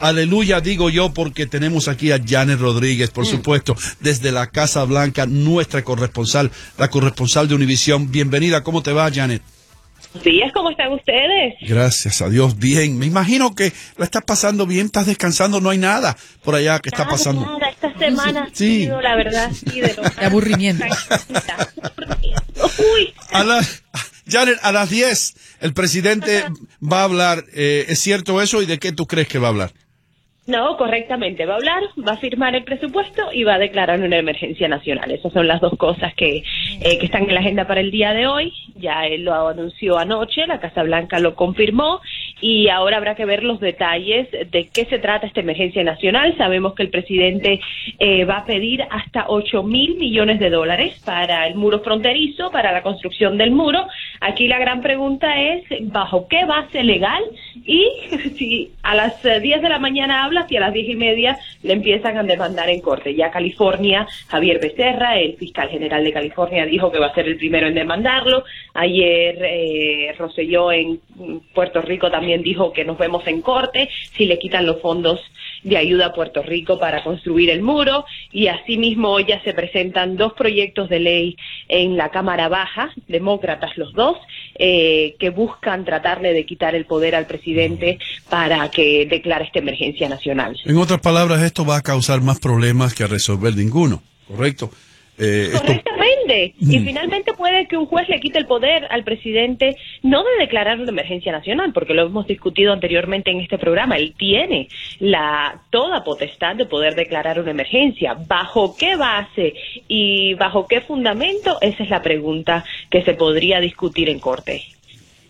Aleluya, digo yo, porque tenemos aquí a Janet Rodríguez, por supuesto, desde la Casa Blanca, nuestra corresponsal, la corresponsal de Univisión. Bienvenida, ¿cómo te va, Janet? días, ¿cómo están ustedes? Gracias a Dios, bien. Me imagino que la estás pasando bien, estás descansando, no hay nada por allá que está pasando. Nada, esta semana ha Sí. sido, la verdad, sí, de lo De aburrimiento. Uy, A la- Janet, a las 10 el presidente va a hablar. eh, ¿Es cierto eso y de qué tú crees que va a hablar? No, correctamente, va a hablar, va a firmar el presupuesto y va a declarar una emergencia nacional. Esas son las dos cosas que, eh, que están en la agenda para el día de hoy. Ya él lo anunció anoche, la Casa Blanca lo confirmó y ahora habrá que ver los detalles de qué se trata esta emergencia nacional. Sabemos que el presidente eh, va a pedir hasta 8 mil millones de dólares para el muro fronterizo, para la construcción del muro. Aquí la gran pregunta es, ¿bajo qué base legal? Y si a las eh, 10 de la mañana habla, si a las 10 y media le empiezan a demandar en corte. Ya California, Javier Becerra, el fiscal general de California, dijo que va a ser el primero en demandarlo. Ayer eh, Rosselló en Puerto Rico también dijo que nos vemos en corte si le quitan los fondos de ayuda a Puerto Rico para construir el muro y asimismo hoy ya se presentan dos proyectos de ley en la Cámara Baja, demócratas los dos, eh, que buscan tratarle de quitar el poder al presidente para que declare esta emergencia nacional. En otras palabras, esto va a causar más problemas que resolver ninguno, ¿correcto? Eh, esto- Y finalmente puede que un juez le quite el poder al presidente, no de declarar una emergencia nacional, porque lo hemos discutido anteriormente en este programa. Él tiene la toda potestad de poder declarar una emergencia. ¿Bajo qué base y bajo qué fundamento? Esa es la pregunta que se podría discutir en corte.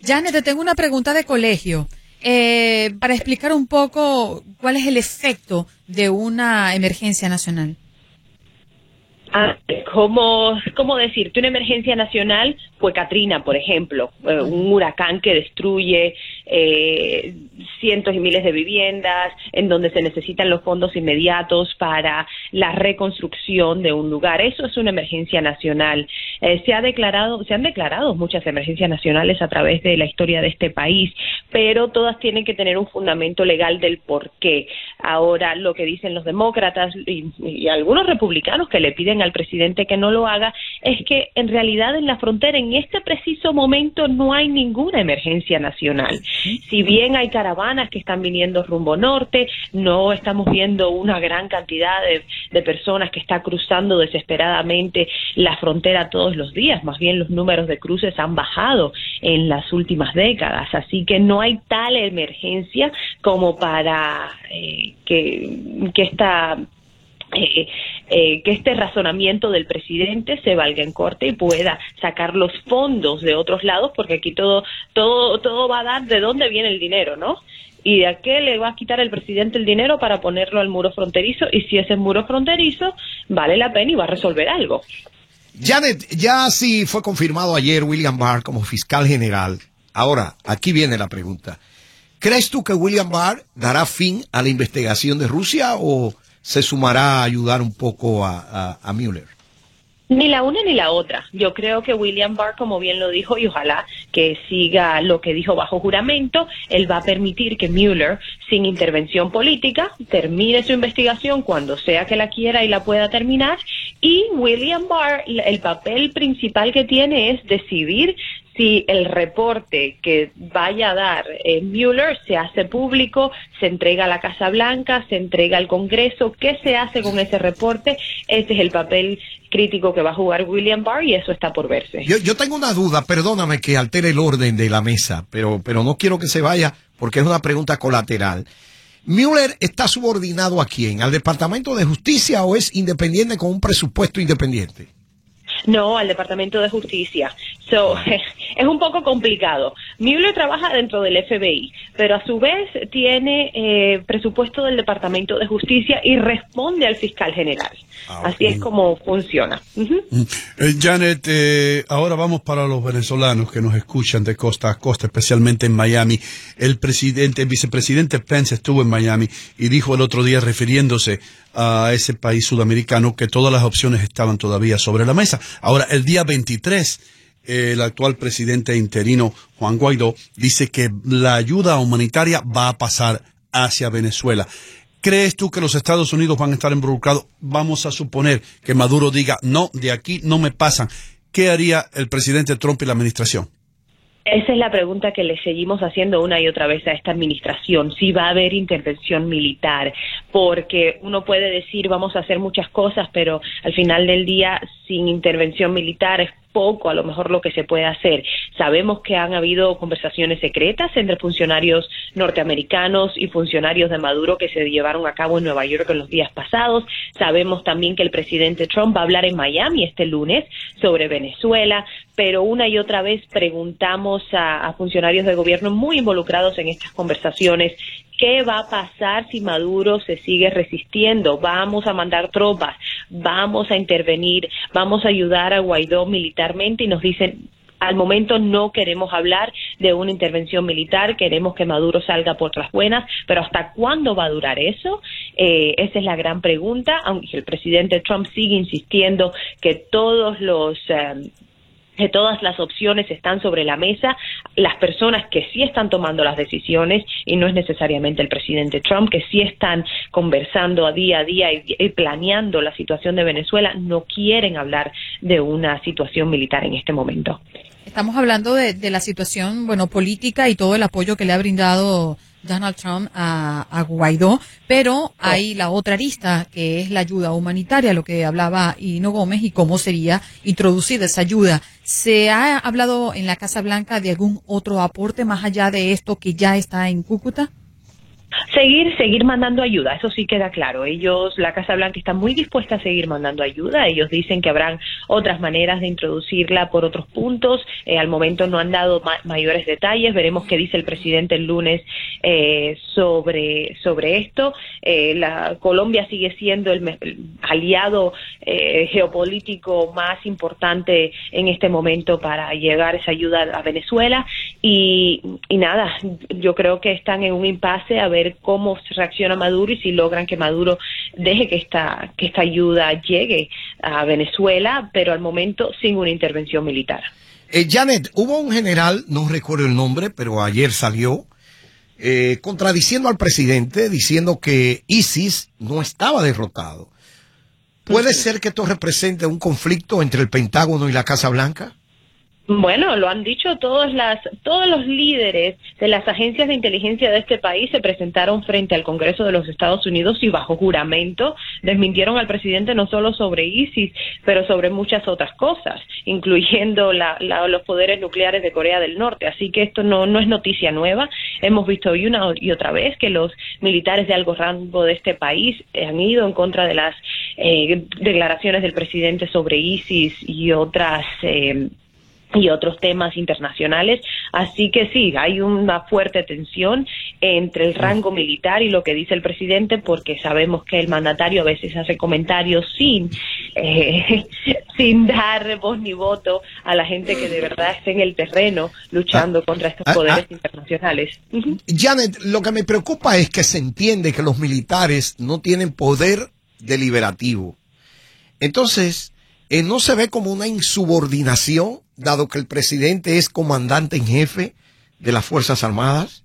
Janet, te tengo una pregunta de colegio. Eh, para explicar un poco cuál es el efecto de una emergencia nacional. Ah, ¿cómo, ¿Cómo decirte? Una emergencia nacional fue Katrina, por ejemplo, eh, un huracán que destruye eh, cientos y miles de viviendas, en donde se necesitan los fondos inmediatos para la reconstrucción de un lugar. Eso es una emergencia nacional. Eh, se ha declarado, se han declarado muchas emergencias nacionales a través de la historia de este país, pero todas tienen que tener un fundamento legal del por qué. Ahora, lo que dicen los demócratas y, y algunos republicanos que le piden al presidente que no lo haga es que en realidad en la frontera en este preciso momento no hay ninguna emergencia nacional. Si bien hay caravanas que están viniendo rumbo norte, no estamos viendo una gran cantidad de, personas que están cruzando desesperadamente la frontera todos los días, más bien los números de cruces han bajado en las últimas décadas, así que no hay tal emergencia como para eh, que, que esta eh, eh, que este razonamiento del presidente se valga en corte y pueda sacar los fondos de otros lados, porque aquí todo, todo, todo va a dar de dónde viene el dinero, ¿no? Y de a qué le va a quitar el presidente el dinero para ponerlo al muro fronterizo, y si ese muro fronterizo vale la pena y va a resolver algo. Janet, ya sí fue confirmado ayer William Barr como fiscal general. Ahora, aquí viene la pregunta. ¿Crees tú que William Barr dará fin a la investigación de Rusia o se sumará a ayudar un poco a, a, a Mueller? Ni la una ni la otra. Yo creo que William Barr, como bien lo dijo, y ojalá que siga lo que dijo bajo juramento, él va a permitir que Mueller, sin intervención política, termine su investigación cuando sea que la quiera y la pueda terminar. Y William Barr, el papel principal que tiene es decidir si el reporte que vaya a dar eh, Mueller se hace público, se entrega a la Casa Blanca, se entrega al Congreso, ¿qué se hace con ese reporte? Ese es el papel crítico que va a jugar William Barr y eso está por verse. Yo, yo tengo una duda, perdóname que altere el orden de la mesa, pero, pero no quiero que se vaya porque es una pregunta colateral. ¿Mueller está subordinado a quién? ¿Al Departamento de Justicia o es independiente con un presupuesto independiente? No, al Departamento de Justicia. So, es un poco complicado. Mueller trabaja dentro del FBI, pero a su vez tiene eh, presupuesto del Departamento de Justicia y responde al fiscal general. Ah, Así es como funciona. Ujú. Eh, Janet, eh, ahora vamos para los venezolanos que nos escuchan de costa a costa, especialmente en Miami. El presidente, el vicepresidente Pence estuvo en Miami y dijo el otro día, refiriéndose a ese país sudamericano, que todas las opciones estaban todavía sobre la mesa. Ahora, el día 23, eh, el actual presidente interino, Juan Guaidó, dice que la ayuda humanitaria va a pasar hacia Venezuela. ¿Crees tú que los Estados Unidos van a estar involucrados? Vamos a suponer que Maduro diga, no, de aquí no me pasan. ¿Qué haría el presidente Trump y la administración? Esa es la pregunta que le seguimos haciendo una y otra vez a esta administración, si va a haber intervención militar, porque uno puede decir vamos a hacer muchas cosas, pero al final del día sin intervención militar es poco a lo mejor lo que se puede hacer. Sabemos que han habido conversaciones secretas entre funcionarios norteamericanos y funcionarios de Maduro que se llevaron a cabo en Nueva York en los días pasados. Sabemos también que el presidente Trump va a hablar en Miami este lunes sobre Venezuela, pero una y otra vez preguntamos a, funcionarios de gobierno muy involucrados en estas conversaciones ¿Qué va a pasar si Maduro se sigue resistiendo? Vamos a mandar tropas, vamos a intervenir, vamos a ayudar a Guaidó militarmente y nos dicen al momento no queremos hablar de una intervención militar, queremos que Maduro salga por las buenas, pero ¿hasta cuándo va a durar eso? Eh, esa es la gran pregunta, aunque el presidente Trump sigue insistiendo que todos los... eh, que todas las opciones están sobre la mesa, las personas que sí están tomando las decisiones, y no es necesariamente el presidente Trump, que sí están conversando a día a día y, planeando la situación de Venezuela, no quieren hablar de una situación militar en este momento. Estamos hablando de, de la situación, bueno, política y todo el apoyo que le ha brindado Donald Trump a, a Guaidó, pero hay la otra arista que es la ayuda humanitaria, lo que hablaba Hino Gómez y cómo sería introducida esa ayuda. ¿Se ha hablado en la Casa Blanca de algún otro aporte más allá de esto que ya está en Cúcuta? Seguir, seguir mandando ayuda, eso sí queda claro. Ellos, la Casa Blanca está muy dispuesta a seguir mandando ayuda. Ellos dicen que habrán otras maneras de introducirla por otros puntos. Eh, al momento no han dado ma- mayores detalles. Veremos qué dice el presidente el lunes eh, sobre sobre esto. Eh, la Colombia sigue siendo el, el aliado eh, geopolítico más importante en este momento para llegar esa ayuda a Venezuela y, y nada, yo creo que están en un impasse a ver cómo reacciona Maduro y si logran que Maduro deje que esta que esta ayuda llegue a Venezuela, pero al momento sin una intervención militar. Eh, Janet, hubo un general, no recuerdo el nombre, pero ayer salió, eh, contradiciendo al presidente, diciendo que ISIS no estaba derrotado. ¿Puede ser que esto represente un conflicto entre el Pentágono y la Casa Blanca? Bueno, lo han dicho todos las todos los líderes de las agencias de inteligencia de este país se presentaron frente al Congreso de los Estados Unidos y bajo juramento desmintieron al presidente no solo sobre ISIS, pero sobre muchas otras cosas, incluyendo la- la- los poderes nucleares de Corea del Norte. Así que esto no no es noticia nueva. Hemos visto hoy una y otra vez que los militares de algo rango de este país eh, han ido en contra de las eh, declaraciones del presidente sobre ISIS y otras eh, y otros temas internacionales. Así que sí, hay una fuerte tensión entre el rango militar y lo que dice el presidente, porque sabemos que el mandatario a veces hace comentarios sin, eh, sin dar voz ni voto a la gente que de verdad está en el terreno luchando contra estos ah, poderes ah. internacionales. Janet, lo que me preocupa es que se entiende que los militares no tienen poder deliberativo. Entonces, eh, ¿no se ve como una insubordinación, dado que el presidente es comandante en jefe de las Fuerzas Armadas?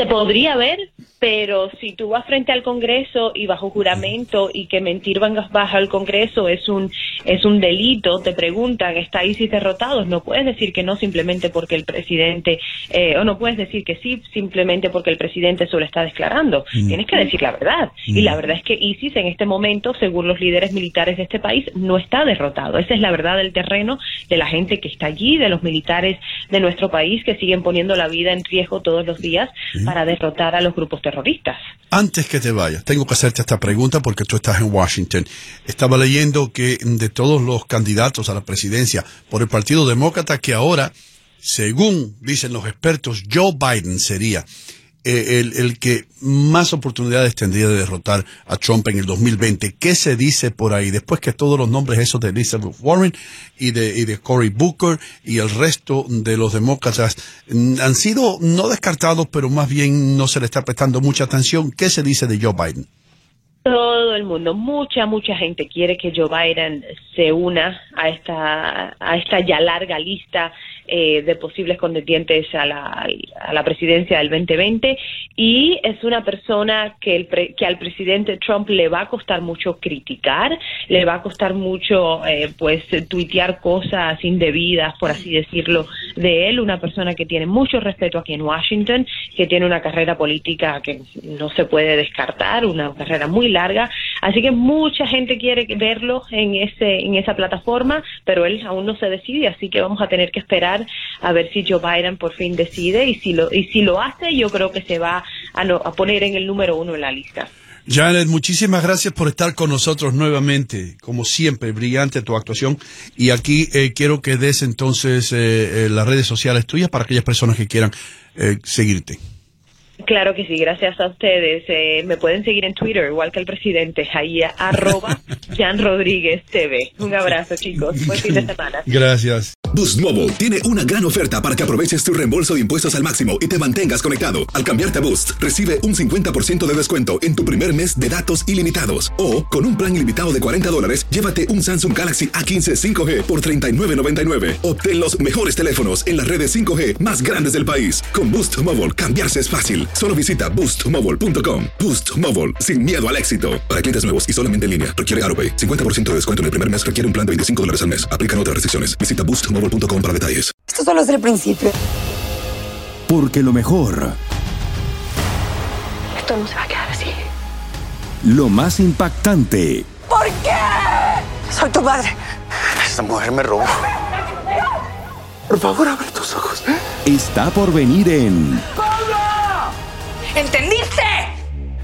Se podría ver, pero si tú vas frente al Congreso y bajo juramento y que mentir vengas bajo al Congreso es un es un delito, te preguntan, ¿está ISIS derrotados? No puedes decir que no simplemente porque el presidente, eh, o no puedes decir que sí simplemente porque el presidente solo está declarando. Mm. Tienes que decir la verdad. Y la verdad es que ISIS en este momento, según los líderes militares de este país, no está derrotado. Esa es la verdad del terreno de la gente que está allí, de los militares de nuestro país que siguen poniendo la vida en riesgo todos los días para derrotar a los grupos terroristas. Antes que te vayas, tengo que hacerte esta pregunta porque tú estás en Washington. Estaba leyendo que de todos los candidatos a la presidencia por el Partido Demócrata, que ahora, según dicen los expertos, Joe Biden sería el, el que más oportunidades tendría de derrotar a Trump en el 2020. ¿Qué se dice por ahí? Después que todos los nombres esos de Elizabeth Warren y de, y de Cory Booker y el resto de los demócratas mm, han sido no descartados, pero más bien no se le está prestando mucha atención. ¿Qué se dice de Joe Biden? Todo el mundo, mucha, mucha gente quiere que Joe Biden se una a esta, a esta ya larga lista eh, de posibles contendientes a la, a la presidencia del 2020 y es una persona que, el pre- que al presidente Trump le va a costar mucho criticar, le va a costar mucho eh, pues tuitear cosas indebidas, por así decirlo, de él, una persona que tiene mucho respeto aquí en Washington, que tiene una carrera política que no se puede descartar, una carrera muy larga, así que mucha gente quiere verlo en ese en esa plataforma, pero él aún no se decide, así que vamos a tener que esperar a ver si Joe Biden por fin decide y si lo y si lo hace, yo creo que se va a, poner en el número uno en la lista. Janet, muchísimas gracias por estar con nosotros nuevamente. Como siempre, brillante tu actuación. Y aquí eh, quiero que des entonces eh, eh, las redes sociales tuyas para aquellas personas que quieran eh, seguirte. Claro que sí, gracias a ustedes. Eh, me pueden seguir en Twitter, igual que el presidente, ahí arroba Jan Rodríguez TV. Un abrazo, chicos. Buen fin de semana. Gracias. Boost Mobile tiene una gran oferta para que aproveches tu reembolso de impuestos al máximo y te mantengas conectado. Al cambiarte a Boost, recibe un 50% de descuento en tu primer mes de datos ilimitados. O, con un plan ilimitado de 40 dólares, llévate un Samsung Galaxy A15 5G por $39.99. Obtén los mejores teléfonos en las redes 5G más grandes del país. Con Boost Mobile, cambiarse es fácil. Solo visita boostmobile.com. Boost Mobile, sin miedo al éxito. Para clientes nuevos y solamente en línea, requiere AroPay. 50% de descuento en el primer mes requiere un plan de 25 dólares al mes. Aplican otras restricciones. Visita boostmobile.com para detalles. Esto solo es el principio. Porque lo mejor, Esto no se va a quedar así. lo más impactante, ¿Por qué? Soy tu padre. Esta mujer me robó. Por favor, abre tus ojos. está por venir en